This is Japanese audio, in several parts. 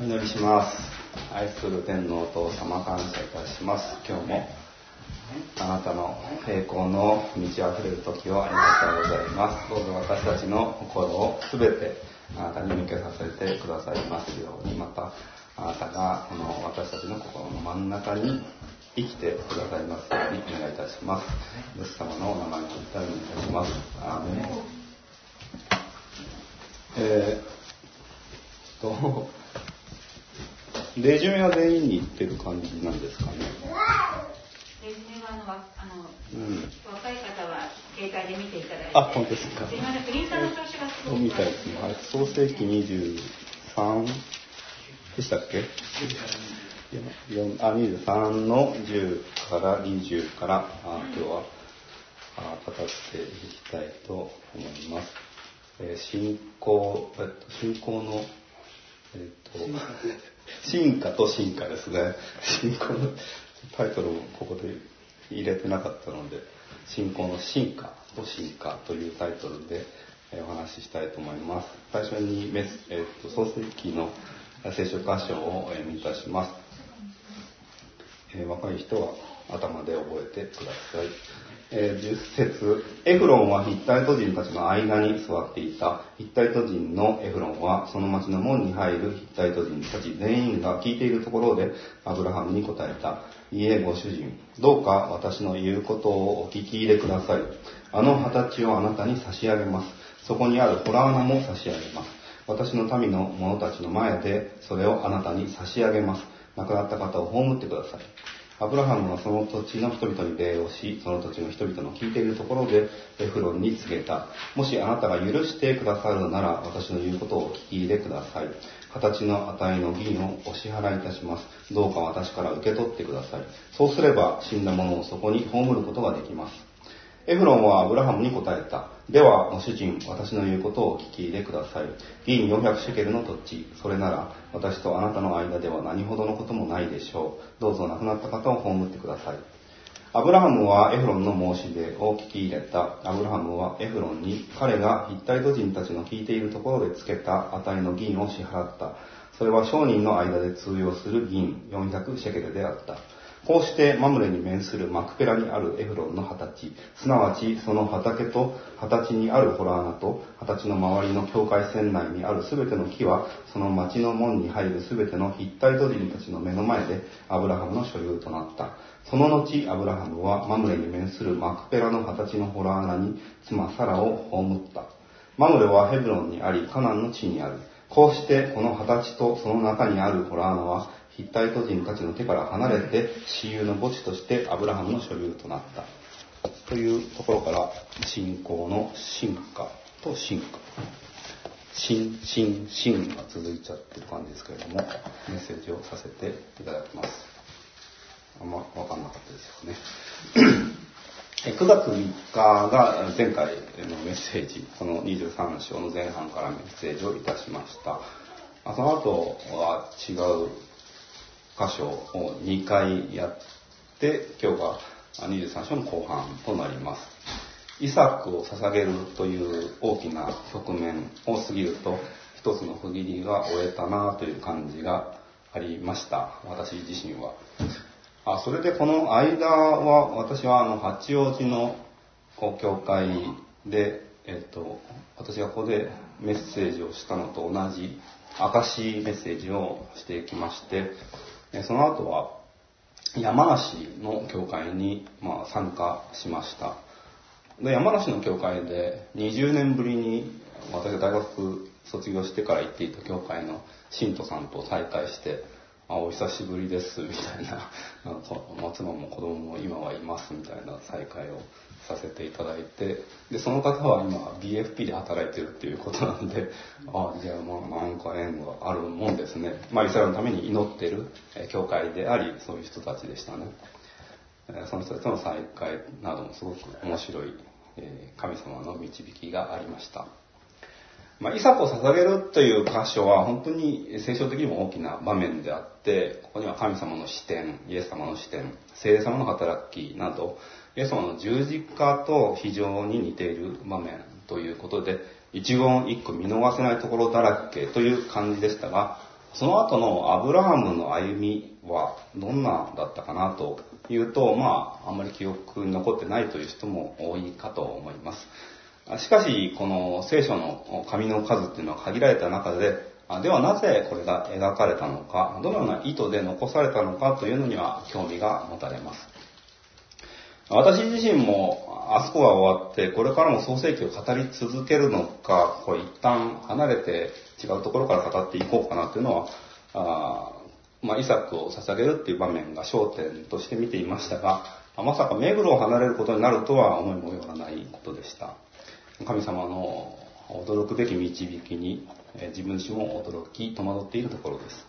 お祈りします。愛する天皇と様感謝いたします。今日もあなたの栄光の満ち溢れる時をありがとうございます。どうぞ私たちの心を全てあなたに向けさせてくださいますように。またあなたがこの私たちの心の真ん中に生きてくださいますようにお願いいたします。イエス様のお名前を頼みいたします。アーメン。えー、とレジュメは全員に行ってる感じなんですかね。レジュメはあのあの、うん、若い方は携帯で見ていただいて。あ、本当ですか。すいません、プリンターの調子がすごく。みたいですね。はい、創世紀23でしたっけ？あ、23の10から20からあ今日はあ語っていきたいと思います。えー、信仰、えっと、信仰の、えっと、進化と進化ですね。信仰のタイトルをここで入れてなかったので、信仰の進化と進化というタイトルでお話ししたいと思います。最初にメス、えっと、創世記の聖書箇所をお読みいたします。えー、若い人は頭で覚えてください。えー、10節エフロンはヒッタイト人たちの間に座っていた。ヒッタイト人のエフロンはその町の門に入るヒッタイト人たち全員が聞いているところでアブラハムに答えた。いえ、ご主人。どうか私の言うことをお聞き入れください。あの二十歳をあなたに差し上げます。そこにあるホラー穴も差し上げます。私の民の者たちの前でそれをあなたに差し上げます。亡くなった方を葬ってください。アブラハムはその土地の人々に礼をし、その土地の人々の聞いているところでエフロンに告げた。もしあなたが許してくださるなら、私の言うことを聞き入れください。形の値の銀をお支払いいたします。どうか私から受け取ってください。そうすれば死んだ者をそこに葬ることができます。エフロンはアブラハムに答えた。では、ご主人、私の言うことをお聞き入れください。銀400シェケルの土地、それなら、私とあなたの間では何ほどのこともないでしょう。どうぞ亡くなった方を葬ってください。アブラハムはエフロンの申し出を聞き入れた。アブラハムはエフロンに彼がヒッタイト人たちの聞いているところでつけた値の銀を支払った。それは商人の間で通用する銀400シェケルであった。こうしてマムレに面するマクペラにあるエフロンの二十歳、すなわちその畑と二十歳にあるホラー穴と二十歳の周りの境界線内にあるすべての木は、その町の門に入るすべてのヒッタイト人たちの目の前でアブラハムの所有となった。その後、アブラハムはマムレに面するマクペラの二十歳のホラー穴に妻サラを葬った。マムレはヘブロンにあり、カナンの地にある。こうしてこの二十歳とその中にあるホラー穴はヒッタイト人たちの手から離れて私有の墓地としてアブラハムの所有となった。というところから信仰の進化と進化。進、進、進が続いちゃってる感じですけれども、メッセージをさせていただきます。あんま分かんなかったですよね。9月3日が前回のメッセージ、この23章の前半からメッセージをいたしました。その後は違う箇所を2回やって、今日が23章の後半となります。イサクを捧げるという大きな局面を過ぎると、一つの区切りが終えたなという感じがありました。私自身は。あそれでこの間は、私はあの八王子の教会で、えっと、私がここでメッセージをしたのと同じ証メッセージをしてきまして、その後は山梨の教会に、まあ、参加しました。で山梨の教会で20年ぶりに私が大学卒業してから行っていた教会の信徒さんと再会してあお久しぶりですみたいな。妻も子供も今はいますみたいな再会をさせていただいてでその方は今 BFP で働いてるっていうことなんであじゃあまあなんか縁があるもんですね、まあ、イスラエルのために祈ってる教会でありそういう人たちでしたね。その人たちとの再会などもすごく面白い神様の導きがありましたまあ、イサクを捧げるという箇所は本当に聖書的にも大きな場面であって、ここには神様の視点、イエス様の視点、聖霊様の働きなど、イエス様の十字架と非常に似ている場面ということで、一言一句見逃せないところだらけという感じでしたが、その後のアブラハムの歩みはどんなだったかなというと、まあ、あんまり記憶に残ってないという人も多いかと思います。しかし、この聖書の紙の数っていうのは限られた中で、ではなぜこれが描かれたのか、どのような意図で残されたのかというのには興味が持たれます。私自身もあそこが終わって、これからも創世記を語り続けるのか、これ一旦離れて違うところから語っていこうかなというのは、あまあ、イサクを捧げるっていう場面が焦点として見ていましたが、まさか目黒を離れることになるとは思いもよらないことでした。神様の驚くべき導きに自分自身も驚き戸惑っているところです。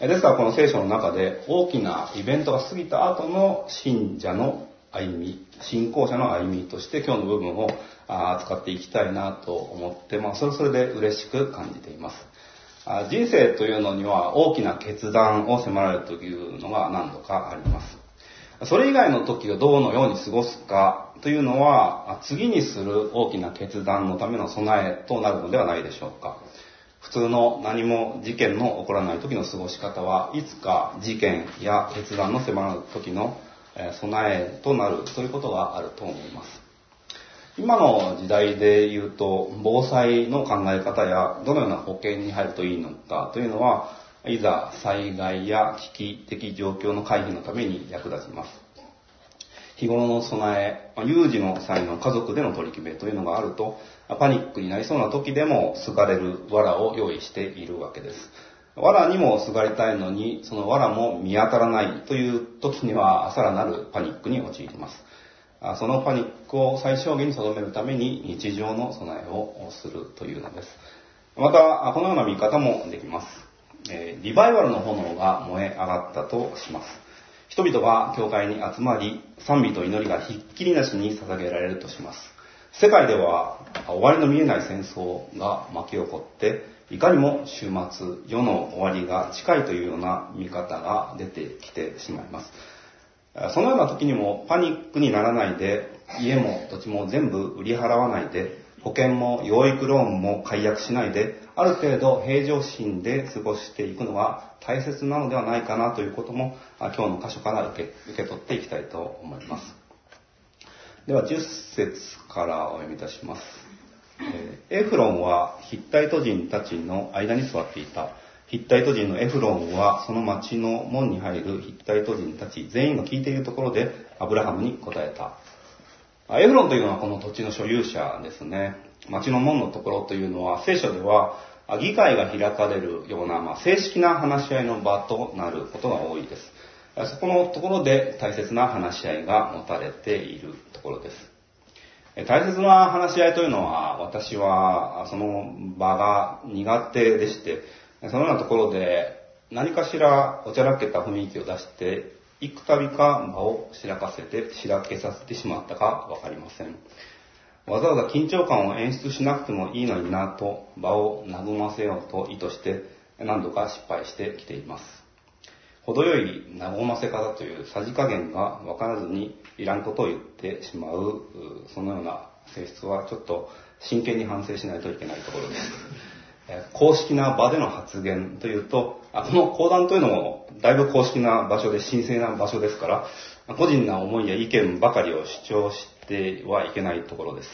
ですからこの聖書の中で大きなイベントが過ぎた後の信者の歩み、信仰者の歩みとして今日の部分を扱っていきたいなと思って、まあ、それそれで嬉しく感じています。人生というのには大きな決断を迫られるというのが何度かあります。それ以外の時をどのように過ごすかというのは、次にする大きな決断のための備えとなるのではないでしょうか。普通の何も事件の起こらない時の過ごし方はいつか事件や決断の迫る時の備えとなるということがあると思います。今の時代で言うと防災の考え方やどのような保険に入るといいのかというのはいざ災害や危機的状況の回避のために役立ちます。日頃の備え、有事の際の家族での取り決めというのがあると、パニックになりそうな時でもすがれる藁を用意しているわけです。藁にもすがりたいのに、その藁も見当たらないという時には、さらなるパニックに陥ります。そのパニックを最小限に留めるために日常の備えをするというのです。また、このような見方もできます。えリバイバルの炎が燃え上がったとします。人々が教会に集まり、賛美と祈りがひっきりなしに捧げられるとします。世界では終わりの見えない戦争が巻き起こって、いかにも終末、世の終わりが近いというような見方が出てきてしまいます。そのような時にもパニックにならないで、家も土地も全部売り払わないで、保険も養育ローンも解約しないで、ある程度平常心で過ごしていくのが大切なのではないかなということも、今日の箇所から受け受け取っていきたいと思います。では、10節からお読みいたします。エフロンはヒッタイト人たちの間に座っていた。ヒッタイト人のエフロンはその町の門に入るヒッタイト人たち全員が聞いているところでアブラハムに答えた。エフロンというのはこの土地の所有者ですね。町の門のところというのは聖書では議会が開かれるような、まあ、正式な話し合いの場となることが多いです。そこのところで大切な話し合いが持たれているところです。大切な話し合いというのは私はその場が苦手でして、そのようなところで何かしらおちゃらけた雰囲気を出して幾度か場をしらかせて、しらけさせてしまったかわかりません。わざわざ緊張感を演出しなくてもいいのになと場を和ませようと意図して何度か失敗してきています。程よい和ませ方というさじ加減が分からずにいらんことを言ってしまう、そのような性質はちょっと真剣に反省しないといけないところです。公式な場での発言というと、この講談というのもだいぶ公式な場所で神聖な場所ですから、個人な思いや意見ばかりを主張してはいけないところです。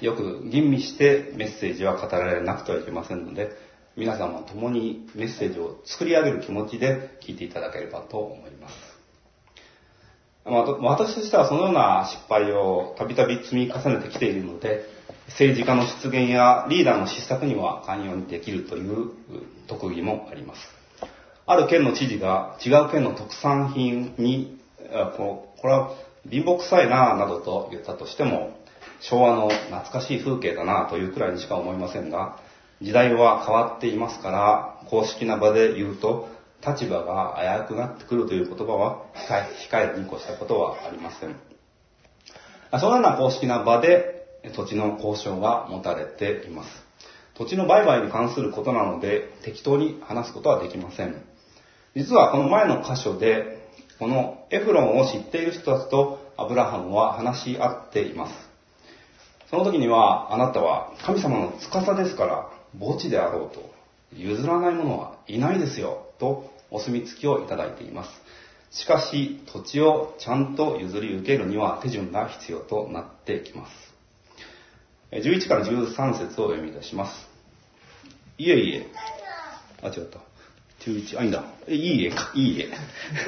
よく吟味してメッセージは語られなくてはいけませんので、皆さんも共にメッセージを作り上げる気持ちで聞いていただければと思います。私としてはそのような失敗をたびたび積み重ねてきているので、政治家の出現やリーダーの失策には寛容にできるという特技もあります。ある県の知事が違う県の特産品に、これは貧乏臭いなぁなどと言ったとしても、昭和の懐かしい風景だなぁというくらいにしか思いませんが、時代は変わっていますから、公式な場で言うと、立場が危うくなってくるという言葉は控えるに越したことはありません。そのような公式な場で土地の交渉が持たれています。土地の売買に関することなので適当に話すことはできません。実はこの前の箇所で、このエフロンを知っている人たちとアブラハムは話し合っています。その時には、あなたは神様の司ですから、墓地であろうと譲らない者はいないですよ、とお墨付きをいただいています。しかし、土地をちゃんと譲り受けるには手順が必要となってきます。11から13節を読み出します。いえいえ。あ、違った。11、あ、いいんだ。いいえか、いいえ。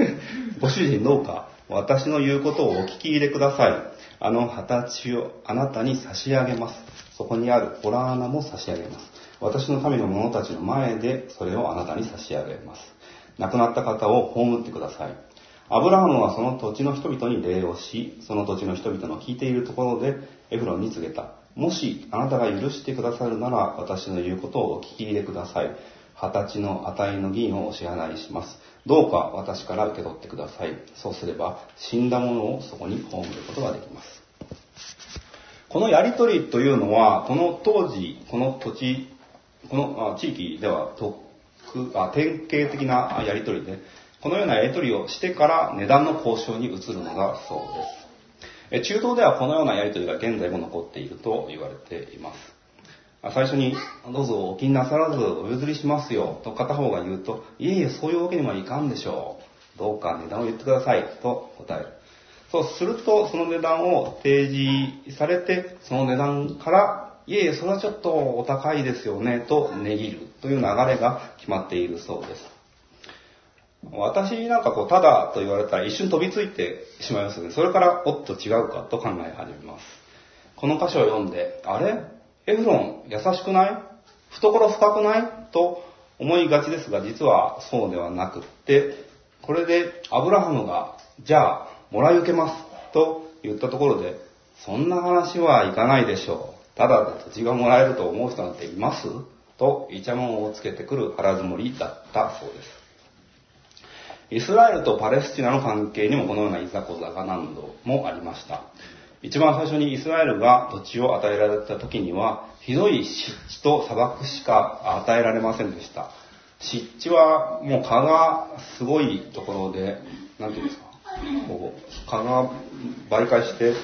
ご主人どうか、私の言うことをお聞き入れください。あの二十歳をあなたに差し上げます。そこにあるホラー穴も差し上げます。私の神の者たちの前でそれをあなたに差し上げます。亡くなった方を葬ってください。アブラハムはその土地の人々に礼をし、その土地の人々の聞いているところでエフロンに告げた。もしあなたが許してくださるなら私の言うことをお聞き入れください。二十歳の値の銀をお支払いします。どうか私から受け取ってください。そうすれば死んだ者をそこに葬ることができます。このやりとりというのは、この当時、この土地、この地域では特あ典型的なやりとりで、このようなやりとりをしてから値段の交渉に移るのだそうです。中東ではこのようなやりとりが現在も残っていると言われています。最初に、どうぞお気になさらずお譲りしますよ、と片方が言うと、いえいえ、そういうわけにはいかんでしょう。どうか値段を言ってください、と答える。そうすると、その値段を提示されて、その値段から、いえいえ、それはちょっとお高いですよね、と値切るという流れが決まっているそうです。私なんかこう、ただと言われたら一瞬飛びついてしまいますよね。それから、おっと違うかと考え始めます。この箇所を読んで、あれ？エフロン優しくない？懐深くない？と思いがちですが、実はそうではなくって、これでアブラハムが、じゃあ、もらい受けますと言ったところで、そんな話はいかないでしょう。ただで土地がもらえると思う人なんています？と、イチャモンをつけてくる腹積もりだったそうです。イスラエルとパレスチナの関係にもこのようないざこざが何度もありました。一番最初にイスラエルが土地を与えられた時には、ひどい湿地と砂漠しか与えられませんでした。湿地はもう蚊がすごいところで、なんていうんですか、こう蚊が媒介して、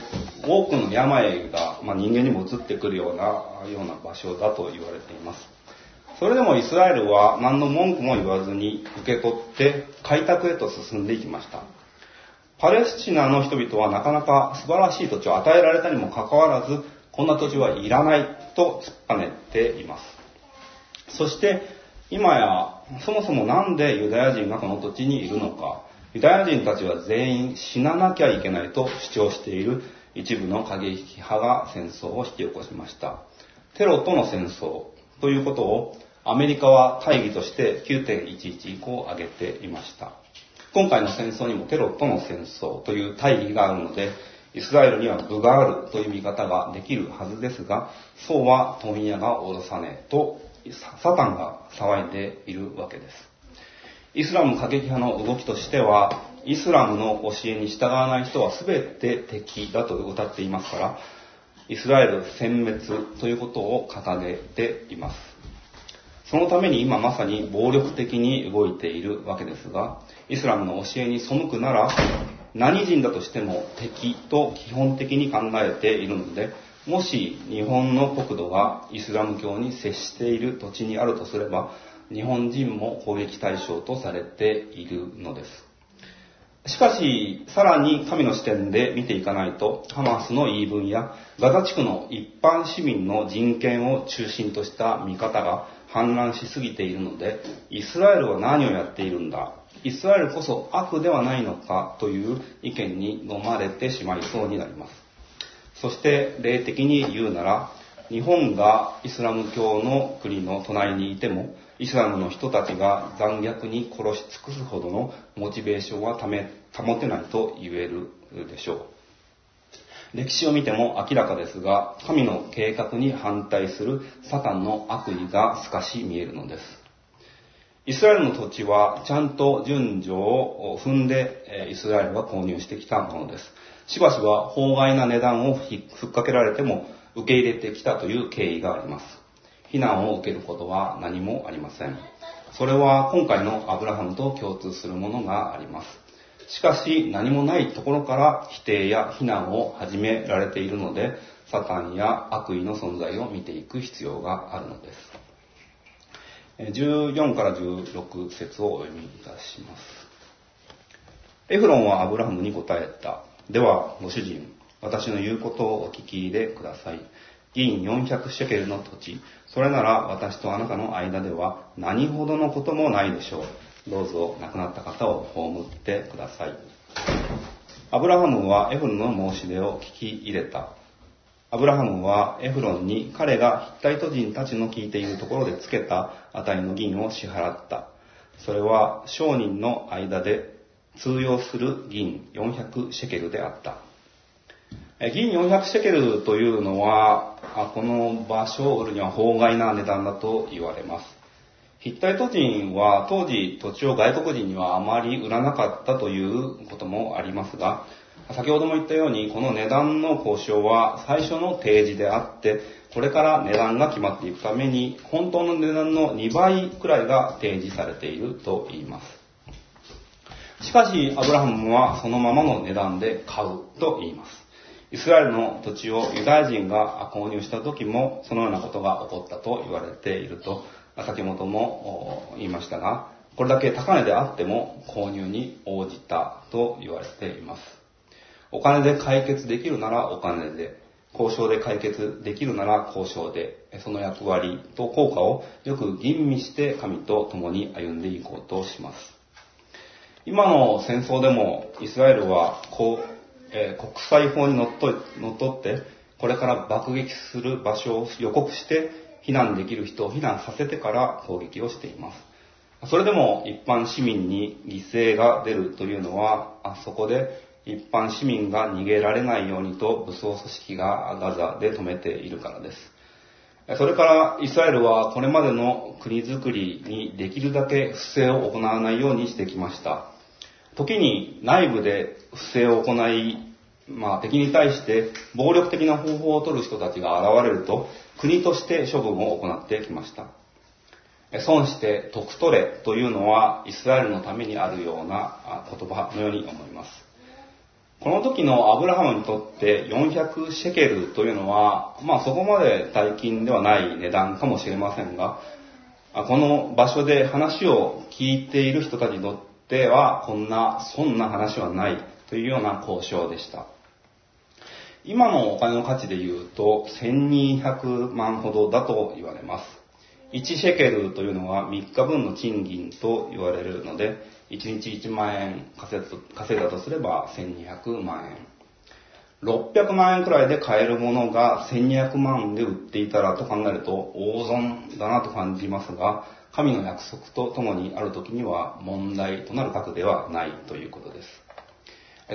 多くの病が、まあ、人間にも移ってくるような、ような場所だと言われています。それでもイスラエルは何の文句も言わずに受け取って開拓へと進んでいきました。パレスチナの人々はなかなか素晴らしい土地を与えられたにもかかわらず、こんな土地はいらないと突っぱねています。そして、今や、そもそもなんでユダヤ人がこの土地にいるのか、ユダヤ人たちは全員死ななきゃいけないと主張している一部の過激派が戦争を引き起こしました。テロとの戦争ということをアメリカは大義として9.11以降挙げていました。今回の戦争にもテロとの戦争という大義があるので、イスラエルには部があるという見方ができるはずですが、そうは問屋が脅さねえと、サタンが騒いでいるわけです。イスラム過激派の動きとしては、イスラムの教えに従わない人は全て敵だと歌っていますから、イスラエル殲滅ということを掲げています。そのために今まさに暴力的に動いているわけですが、イスラムの教えに背くなら、何人だとしても敵と基本的に考えているので、もし日本の国土がイスラム教に接している土地にあるとすれば、日本人も攻撃対象とされているのです。しかし、さらに神の視点で見ていかないと、ハマスの言い分やガザ地区の一般市民の人権を中心とした見方が氾濫しすぎているので、イスラエルは何をやっているんだ？イスラエルこそ悪ではないのかという意見に飲まれてしまいそうになります。そして霊的に言うなら、日本がイスラム教の国の隣にいても、イスラムの人たちが残虐に殺し尽くすほどのモチベーションは保てないと言えるでしょう。歴史を見ても明らかですが、神の計画に反対するサタンの悪意が透かし見えるのです。イスラエルの土地はちゃんと順序を踏んでイスラエルは購入してきたものです。しばしば法外な値段をふっかけられても受け入れてきたという経緯があります。非難を受けることは何もありません。それは今回のアブラハムと共通するものがあります。しかし何もないところから否定や非難を始められているので、サタンや悪意の存在を見ていく必要があるのです。14から16節をお読みいたします。エフロンはアブラハムに答えた。では、ご主人、私の言うことをお聞きでください。銀400シェケルの土地、それなら私とあなたの間では何ほどのこともないでしょう。どうぞ亡くなった方を葬ってください。アブラハムはエフロンの申し出を聞き入れた。アブラハムはエフロンに彼がヒッタイト人たちの聞いているところでつけた値の銀を支払った。それは商人の間で通用する銀400シェケルであった。銀400シェケルというのは、この場所を売るには法外な値段だと言われます。ヒッタイト人は当時土地を外国人にはあまり売らなかったということもありますが、先ほども言ったように、この値段の交渉は最初の提示であって、これから値段が決まっていくために、本当の値段の2倍くらいが提示されていると言います。しかし、アブラハムはそのままの値段で買うと言います。イスラエルの土地をユダヤ人が購入した時も、そのようなことが起こったと言われていると、先ほども言いましたが、これだけ高値であっても購入に応じたと言われています。お金で解決できるならお金で、交渉で解決できるなら交渉で、その役割と効果をよく吟味して神と共に歩んでいこうとします。今の戦争でもイスラエルはこう、えー、国際法にのっとのっとって、これから爆撃する場所を予告して避難できる人を避難させてから攻撃をしています。それでも一般市民に犠牲が出るというのは、あそこで一般市民が逃げられないようにと武装組織がガザで止めているからです。それからイスラエルはこれまでの国づくりにできるだけ不正を行わないようにしてきました。時に内部で不正を行い、まあ敵に対して暴力的な方法を取る人たちが現れると国として処分を行ってきました。損して得取れというのはイスラエルのためにあるような言葉のように思います。この時のアブラハムにとって400シェケルというのは、まあそこまで大金ではない値段かもしれませんが、この場所で話を聞いている人たちにとっては、こんな、そんな話はないというような交渉でした。今のお金の価値で言うと、1200万ほどだと言われます。1シェケルというのは3日分の賃金と言われるので、1日1万円稼いだとすれば1200万円。600万円くらいで買えるものが1200万で売っていたらと考えると大損だなと感じますが、神の約束とともにある時には問題となる額ではないということです。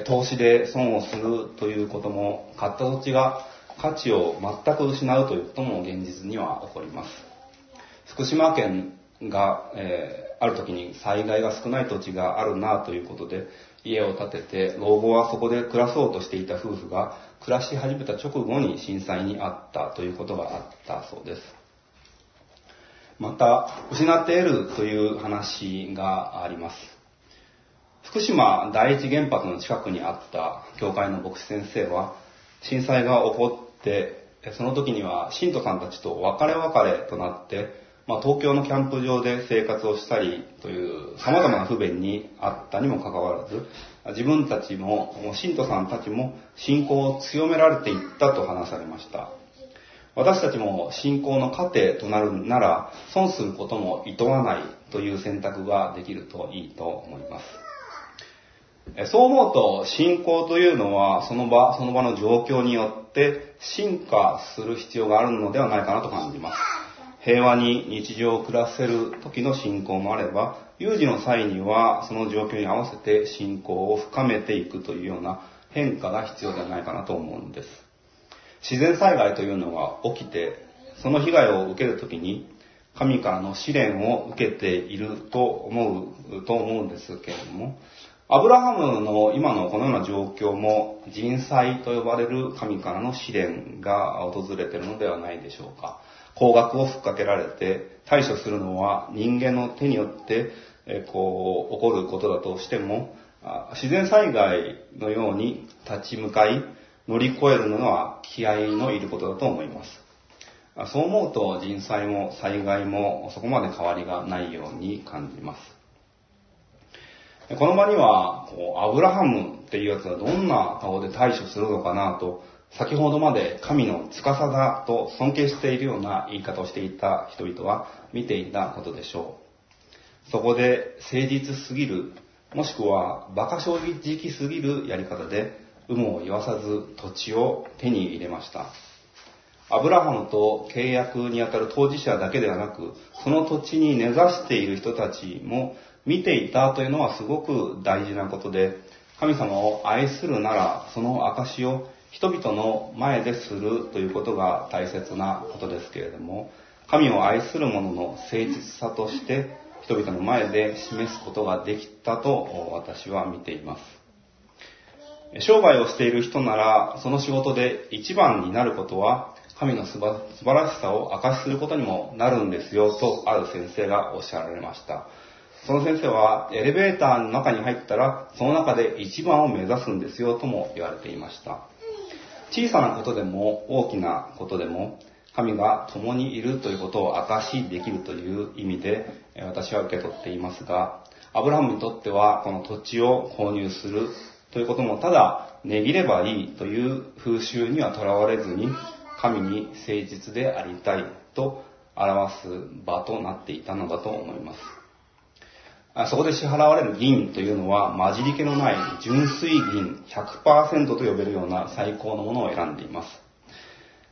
投資で損をするということも、買った土地が価値を全く失うということも現実には起こります。福島県が、えーある時に災害が少ない土地があるなということで家を建てて老後はそこで暮らそうとしていた夫婦が暮らし始めた直後に震災にあったということがあったそうですまた失って得るという話があります福島第一原発の近くにあった教会の牧師先生は震災が起こってその時には信徒さんたちと別れ別れとなってまあ、東京のキャンプ場で生活をしたりという様々な不便にあったにもかかわらず、自分たちも、信徒さんたちも信仰を強められていったと話されました。私たちも信仰の糧となるなら、損することも厭わないという選択ができるといいと思います。そう思うと、信仰というのは、その場、その場の状況によって進化する必要があるのではないかなと感じます。平和に日常を暮らせる時の信仰もあれば、有事の際にはその状況に合わせて信仰を深めていくというような変化が必要ではないかなと思うんです。自然災害というのが起きて、その被害を受けるときに、神からの試練を受けていると思う、と思うんですけれども、アブラハムの今のこのような状況も人災と呼ばれる神からの試練が訪れているのではないでしょうか。高額をふっかけられて対処するのは人間の手によって、こう起こることだとしても自然災害のように立ち向かい乗り越えるのは気合のいることだと思いますそう思うと人災も災害もそこまで変わりがないように感じます。この場には、こうアブラハムっていうやつがどんな顔で対処するのかなと、先ほどまで神の司だと尊敬しているような言い方をしていた人々は見ていたことでしょう。そこで誠実すぎる、もしくは馬鹿正直すぎるやり方で、有無を言わさず土地を手に入れました。アブラハムと契約にあたる当事者だけではなく、その土地に根ざしている人たちも見ていたというのはすごく大事なことで、神様を愛するなら、その証を人々の前でするということが大切なことですけれども、神を愛する者の誠実さとして人々の前で示すことができたと私は見ています。商売をしている人なら、その仕事で一番になることは、神の素晴らしさを証しすることにもなるんですよと、ある先生がおっしゃられました。その先生は、エレベーターの中に入ったら、その中で一番を目指すんですよとも言われていました。小さなことでも大きなことでも、神が共にいるということを証しできるという意味で、私は受け取っていますが、アブラハムにとっては、この土地を購入するということも、ただ、値切ればいいという風習にはとらわれずに、神に誠実でありたいと表す場となっていたのだと思います。そこで支払われる銀というのは混じり気のない純粋銀100%と呼べるような最高のものを選んでいます。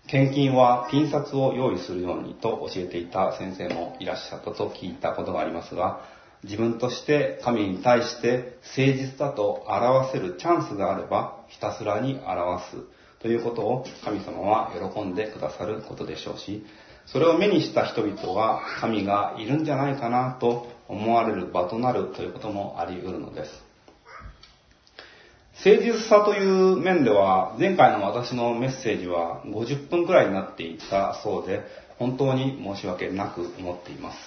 献金はピン札を用意するようにと教えていた先生もいらっしゃったと聞いたことがありますが、自分として神に対して誠実だと表せるチャンスがあればひたすらに表すということを神様は喜んでくださることでしょうし、それを目にした人々は神がいるんじゃないかなと思われる場となるということもあり得るのです。誠実さという面では、前回の私のメッセージは50分くらいになっていたそうで、本当に申し訳なく思っています。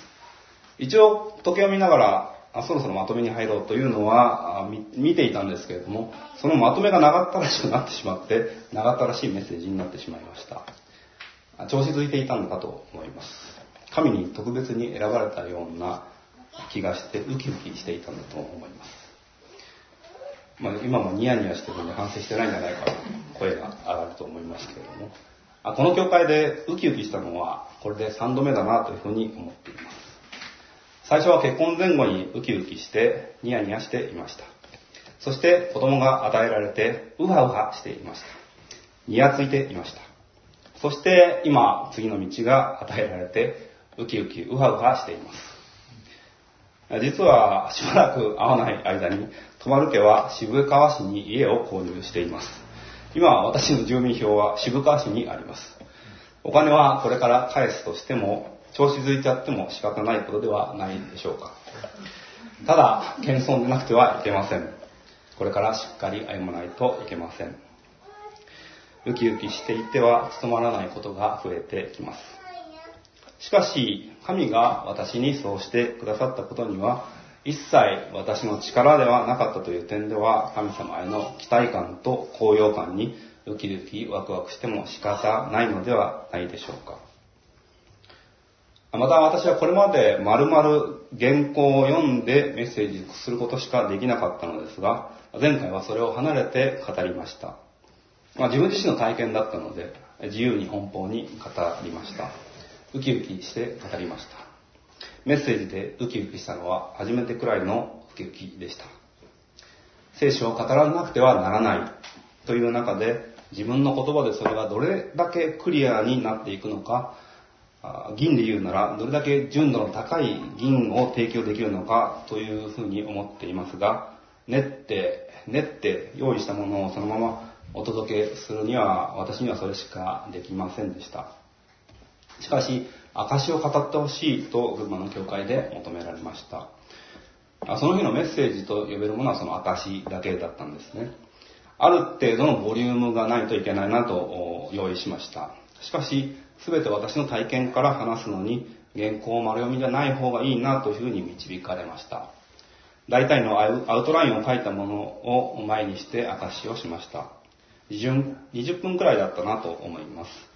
一応、時計を見ながら、あそろそろまとめに入ろうというのは見ていたんですけれども、そのまとめが長ったらしくなってしまって、長ったらしいメッセージになってしまいました。調子づいていたのかと思います。神に特別に選ばれたような気がしてウキウキしていたんだと思います。まあ、今もニヤニヤしてるんで反省してないんじゃないかと声が上がると思いますけれども、あこの教会でウキウキしたのはこれで3度目だなというふうに思っています。最初は結婚前後にウキウキしてニヤニヤしていました。そして子供が与えられてウハウハしていました。ニヤついていました。そして今次の道が与えられてウキウキウハウハしています。実はしばらく会わない間に、泊まる家は渋川市に家を購入しています。今、私の住民票は渋川市にあります。お金はこれから返すとしても、調子づいちゃっても仕方ないことではないでしょうか。ただ、謙遜でなくてはいけません。これからしっかり歩まないといけません。ウキウキしていては務まらないことが増えてきます。しかし、神が私にそうしてくださったことには、一切私の力ではなかったという点では、神様への期待感と高揚感にウキウキワクワクしても仕方ないのではないでしょうか。また私はこれまで丸々原稿を読んでメッセージすることしかできなかったのですが、前回はそれを離れて語りました。まあ、自分自身の体験だったので、自由に奔放に語りました。ウキウキして語りました。メッセージでウキウキしたのは初めてくらいのウキウキでした。聖書を語らなくてはならないという中で自分の言葉でそれがどれだけクリアになっていくのか、銀で言うならどれだけ純度の高い銀を提供できるのかというふうに思っていますが、練って、練って用意したものをそのままお届けするには私にはそれしかできませんでした。しかし、証を語ってほしいと群馬の教会で求められました。その日のメッセージと呼べるものはその証だけだったんですね。ある程度のボリュームがないといけないなと用意しました。しかし、すべて私の体験から話すのに、原稿を丸読みじゃない方がいいなというふうに導かれました。大体のアウトラインを書いたものを前にして証しをしました。20分くらいだったなと思います。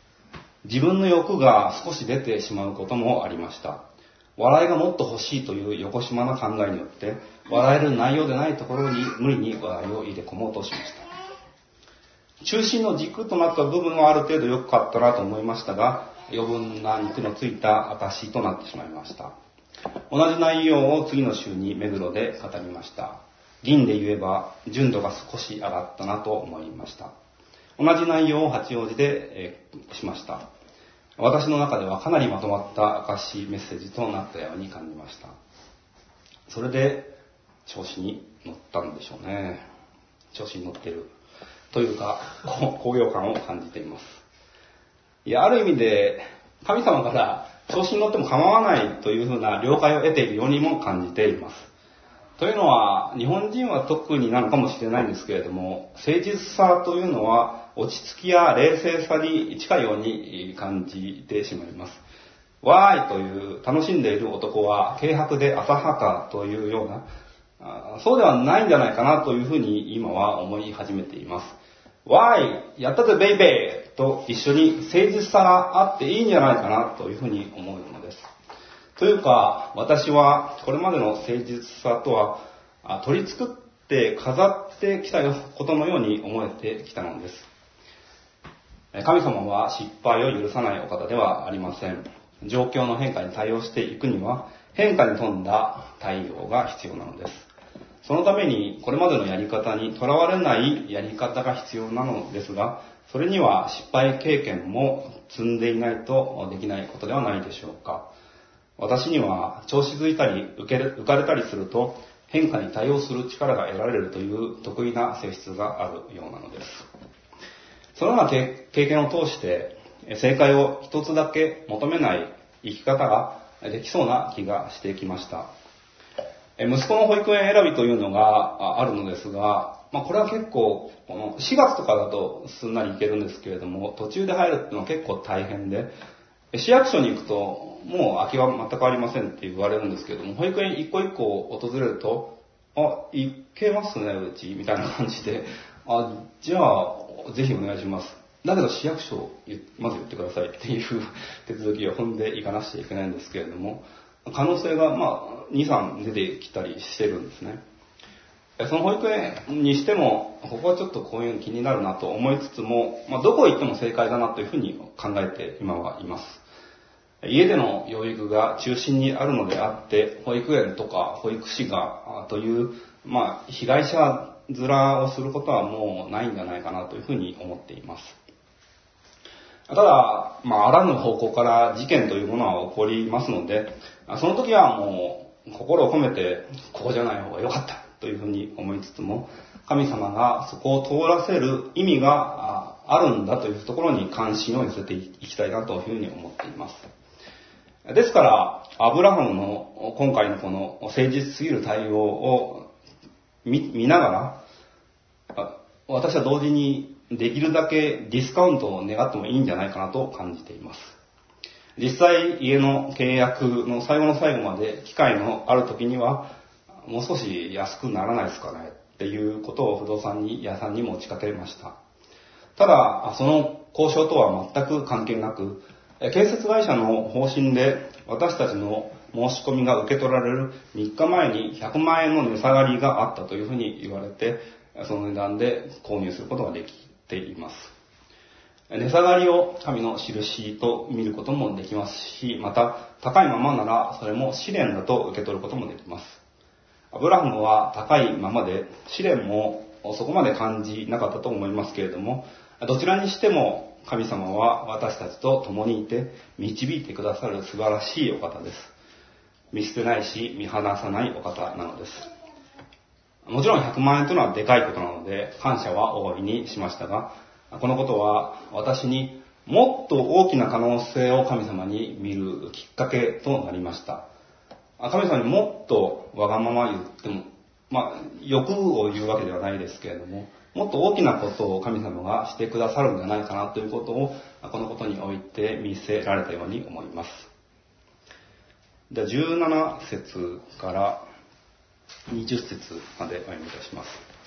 自分の欲が少し出てしまうこともありました。笑いがもっと欲しいという横島な考えによって、笑える内容でないところに無理に笑いを入れ込もうとしました。中心の軸となった部分はある程度良かったなと思いましたが、余分な肉のついた証となってしまいました。同じ内容を次の週に目黒で語りました。銀で言えば純度が少し上がったなと思いました。同じ内容を八王子で、え、しました。私の中ではかなりまとまった証メッセージとなったように感じました。それで調子に乗ったんでしょうね。調子に乗ってる。というか、高揚感を感じています。いや、ある意味で神様から調子に乗っても構わないというふうな了解を得ているようにも感じています。というのは、日本人は特になのかもしれないんですけれども、誠実さというのは落ち着きや冷静さに近いように感じてしまいます。わーいという楽しんでいる男は軽薄で浅はかというような、そうではないんじゃないかなというふうに今は思い始めています。わーいやったぜベイベーと一緒に誠実さがあっていいんじゃないかなというふうに思うのです。というか、私はこれまでの誠実さとは取り作って飾ってきたことのように思えてきたのです。神様は失敗を許さないお方ではありません。状況の変化に対応していくには変化に富んだ対応が必要なのです。そのためにこれまでのやり方にとらわれないやり方が必要なのですが、それには失敗経験も積んでいないとできないことではないでしょうか。私には調子づいたり浮け浮かれたりすると変化に対応する力が得られるという得意な性質があるようなのです。そのような経験を通して正解を一つだけ求めない生き方ができそうな気がしてきました。息子の保育園選びというのがあるのですが、まあ、これは結構、この4月とかだとすんなりいけるんですけれども、途中で入るっていうのは結構大変で、市役所に行くと、もう空きは全くありませんって言われるんですけれども、保育園一個一個訪れると、あ、行けますね、うち、みたいな感じで、あ、じゃあ、ぜひお願いします。だけど市役所、まず言ってくださいっていう手続きを踏んでいかなくちゃいけないんですけれども、可能性が、まあ、2、3出てきたりしてるんですね。その保育園にしても、ここはちょっとこういうの気になるなと思いつつも、まあ、どこ行っても正解だなというふうに考えて今はいます。家での養育が中心にあるのであって、保育園とか保育士がという、まあ、被害者面をすることはもうないんじゃないかなというふうに思っています。ただ、まあ、あらぬ方向から事件というものは起こりますので、その時はもう心を込めて、ここじゃない方が良かったというふうに思いつつも、神様がそこを通らせる意味があるんだというところに関心を寄せていきたいなというふうに思っています。ですから、アブラハムの今回のこの誠実すぎる対応を見ながら、私は同時にできるだけディスカウントを願ってもいいんじゃないかなと感じています。実際家の契約の最後の最後まで機会のある時にはもう少し安くならないですかねっていうことを不動産に屋さんに持ちかけました。ただ、その交渉とは全く関係なく、建設会社の方針で私たちの申し込みが受け取られる3日前に100万円の値下がりがあったというふうに言われて、その値段で購入することができています。値下がりを神の印と見ることもできますし、また高いままならそれも試練だと受け取ることもできます。アブラハムは高いままで試練もそこまで感じなかったと思いますけれども、どちらにしても神様は私たちと共にいて導いてくださる素晴らしいお方です。見捨てないし見放さないお方なのです。もちろん100万円というのはでかいことなので、感謝は大いにしましたが、このことは私にもっと大きな可能性を神様に見るきっかけとなりました。神様にもっとわがまま言っても、まあ、欲を言うわけではないですけれども、もっと大きなことを神様がしてくださるんじゃないかなということを、このことにおいて見せられたように思います。では17節から20節までお読みいたします。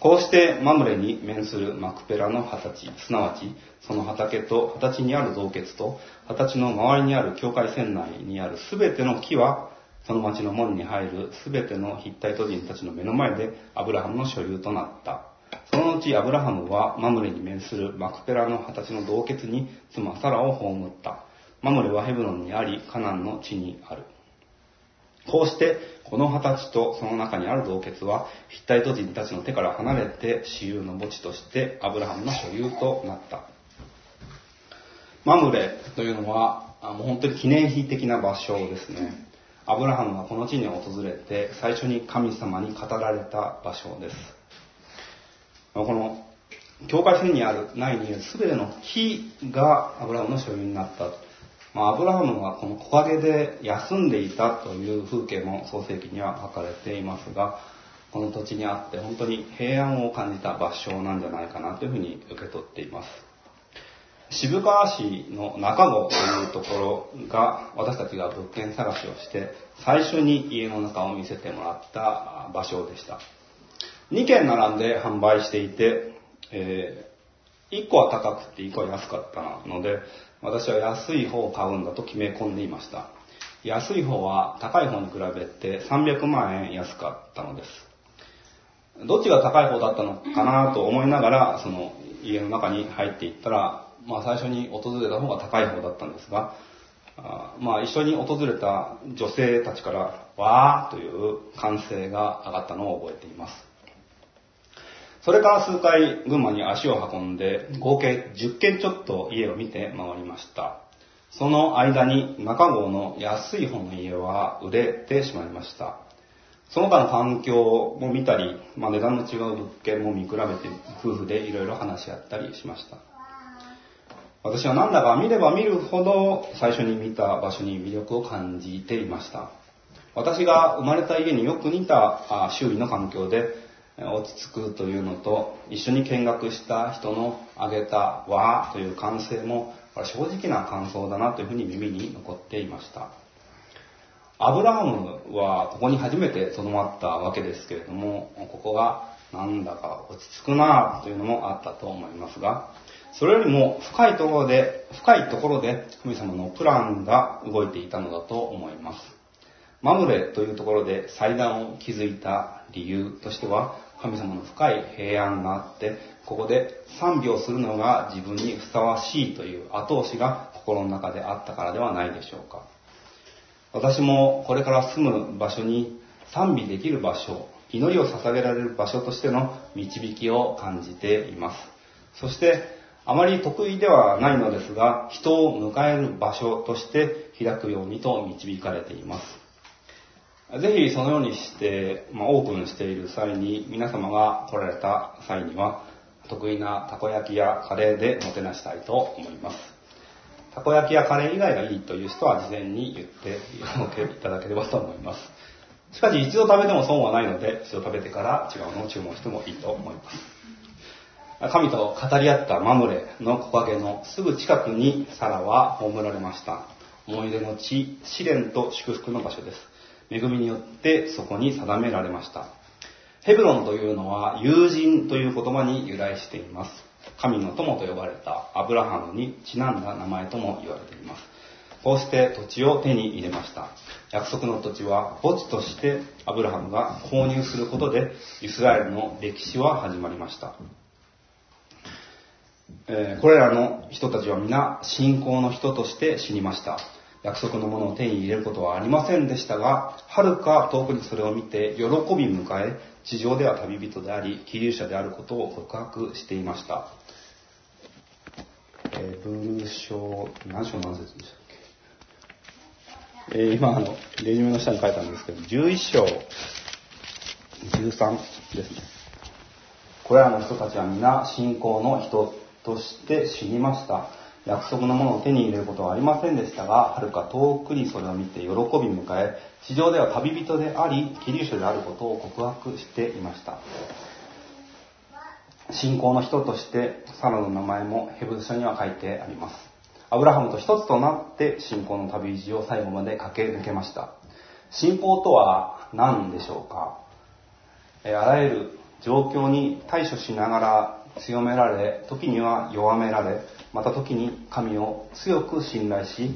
こうしてマムレに面するマクペラの二十歳、すなわちその畑と二十歳にある洞穴と二十歳の周りにある境界線内にあるすべての木はその町の門に入るすべてのヒッタイト人たちの目の前でアブラハムの所有となった。そのうちアブラハムはマムレに面するマクペラの二十歳の洞窟に妻サラを葬った。マムレはヘブロンにあり、カナンの地にある。こうして、この二十歳とその中にある洞窟は、ヒッタイト人たちの手から離れて、私有の墓地としてアブラハムの所有となった。マムレというのは、もう本当に記念碑的な場所ですね。アブラハムがこの地に訪れて、最初に神様に語られた場所です。この、境界線にある、ないにある全ての木がアブラハムの所有になった。まあ、アブラハムはこの木陰で休んでいたという風景も創世記には書かれていますが、この土地にあって本当に平安を感じた場所なんじゃないかなというふうに受け取っています。渋川市の中郷というところが私たちが物件探しをして最初に家の中を見せてもらった場所でした。2軒並んで販売していて、えー、1個は高くて1個は安かったので、私は安い方を買うんだと決め込んでいました。安い方は高い方に比べて300万円安かったのです。どっちが高い方だったのかなと思いながら、その家の中に入っていったら、まあ最初に訪れた方が高い方だったんですが、あまあ一緒に訪れた女性たちから、わーという歓声が上がったのを覚えています。それから数回群馬に足を運んで合計10軒ちょっと家を見て回りました。その間に中郷の安い方の家は売れてしまいました。その他の環境も見たり、まあ、値段の違う物件も見比べて夫婦でいろいろ話し合ったりしました。私はなんだか見れば見るほど最初に見た場所に魅力を感じていました。私が生まれた家によく似た周囲の環境で落ち着くというのと、一緒に見学した人の挙げたわという歓声も正直な感想だなというふうに耳に残っていました。アブラハムはここに初めてとどまったわけですけれども、ここがなんだか落ち着くなというのもあったと思いますが、それよりも深いところで、深いところで神様のプランが動いていたのだと思います。マムレというところで祭壇を築いた理由としては、神様の深い平安があって、ここで賛美をするのが自分にふさわしいという後押しが心の中であったからではないでしょうか。私もこれから住む場所に賛美できる場所、祈りを捧げられる場所としての導きを感じています。そして、あまり得意ではないのですが、人を迎える場所として開くようにと導かれています。ぜひそのようにして、まあ、オープンしている際に、皆様が来られた際には、得意なたこ焼きやカレーでもてなしたいと思います。たこ焼きやカレー以外がいいという人は事前に言っていただければと思います。しかし一度食べても損はないので、一度食べてから違うのを注文してもいいと思います。神と語り合ったマムレの木陰のすぐ近くにサラは葬られました。思い出の地、試練と祝福の場所です。恵みによってそこに定められました。ヘブロンというのは友人という言葉に由来しています。神の友と呼ばれたアブラハムにちなんだ名前とも言われています。こうして土地を手に入れました。約束の土地は墓地としてアブラハムが購入することでイスラエルの歴史は始まりました。えー、これらの人たちは皆信仰の人として死にました。約束のものを手に入れることはありませんでしたが、はるか遠くにそれを見て喜び迎え、地上では旅人であり、気流者であることを告白していました。えー、ブルー章、何章何節でしたっけ？えー、今、あの、レジュメの下に書いたんですけど、11章13ですね。これらの人たちは皆信仰の人として死にました。約束のものを手に入れることはありませんでしたが、はるか遠くにそれを見て喜び迎え、地上では旅人であり、キリシュであることを告白していました。信仰の人として、サラの名前もヘブル書には書いてあります。アブラハムと一つとなって信仰の旅路を最後まで駆け抜けました。信仰とは何でしょうか？あらゆる状況に対処しながら強められ、時には弱められ、また時に神を強く信頼し、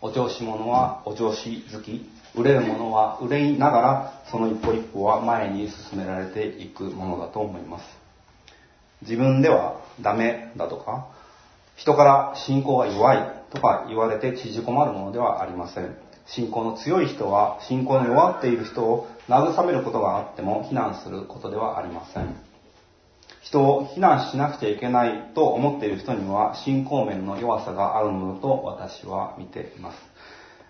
お調子者はお調子好き、憂れる者は憂いながら、その一歩一歩は前に進められていくものだと思います。自分ではダメだとか、人から信仰が弱いとか言われて縮こまるものではありません。信仰の強い人は信仰の弱っている人を慰めることがあっても非難することではありません。人を非難しなくちゃいけないと思っている人には信仰面の弱さがあるものと私は見ています。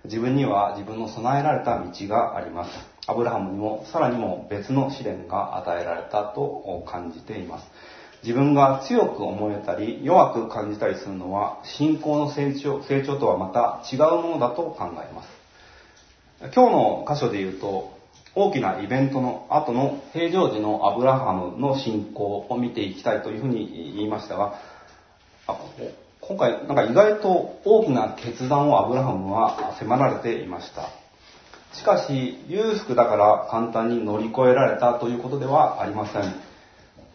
自分には自分の備えられた道があります。アブラハムにもさらにも別の試練が与えられたと感じています。自分が強く思えたり弱く感じたりするのは信仰の成長成長とはまた違うものだと考えます。今日の箇所で言うと大きなイベントの後の平常時のアブラハムの信仰を見ていきたいというふうに言いましたが、今回なんか意外と大きな決断をアブラハムは迫られていました。しかし、裕福だから簡単に乗り越えられたということではありません。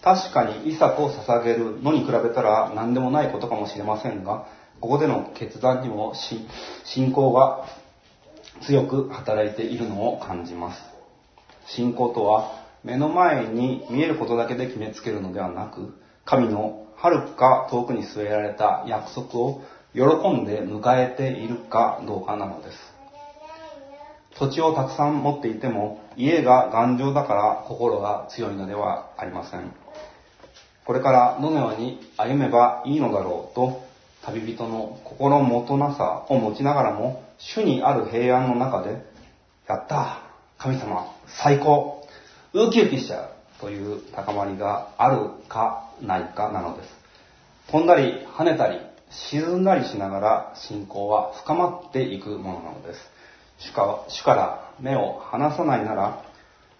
確かにイサクを捧げるのに比べたら何でもないことかもしれませんが、ここでの決断にも信仰が強く働いているのを感じます。信仰とは目の前に見えることだけで決めつけるのではなく、神の遥か遠くに据えられた約束を喜んで迎えているかどうかなのです。土地をたくさん持っていても家が頑丈だから心が強いのではありません。これからどのように歩めばいいのだろうと旅人の心もとなさを持ちながらも主にある平安の中でやった神様、最高、ウキウキしちゃうという高まりがあるかないかなのです。飛んだり跳ねたり沈んだりしながら信仰は深まっていくものなのです。主か主から目を離さないなら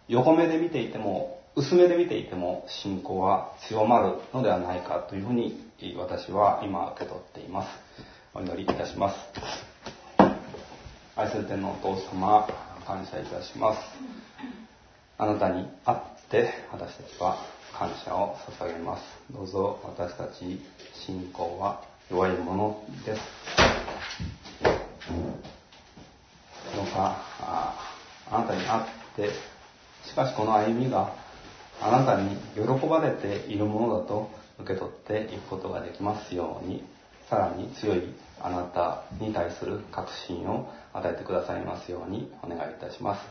横目で見ていても薄めで見ていても信仰は強まるのではないかというふうに私は今受け取っています。お祈りいたします。愛する天のお父様、感謝いたします。あなたに会って私たちは感謝を捧げます。どうぞ私たち信仰は弱いものです。どうかああなたに会って、しかしこの歩みがあなたに喜ばれているものだと受け取っていくことができますように、さらに強いあなたに対する確信を与えてくださいますようにお願いいたします。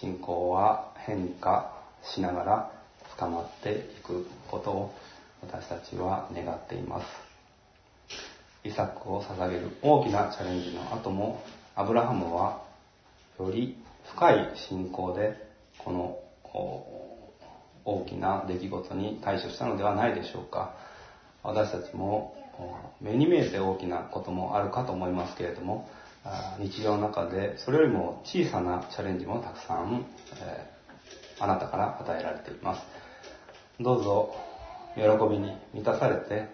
信仰は変化しながら深まっていくことを私たちは願っています。イサクを捧げる大きなチャレンジの後もアブラハムはより深い信仰でこの大きな出来事に対処したのではないでしょうか。私たちも目に見えて大きなこともあるかと思いますけれども、日常の中でそれよりも小さなチャレンジもたくさん、えー、あなたから与えられています。どうぞ喜びに満たされて、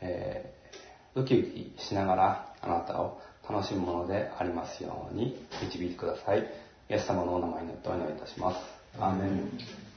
えー、ウキウキしながらあなたを楽しむものでありますように導いてください。イエス様のお名前によってお祈りいたします。アーメン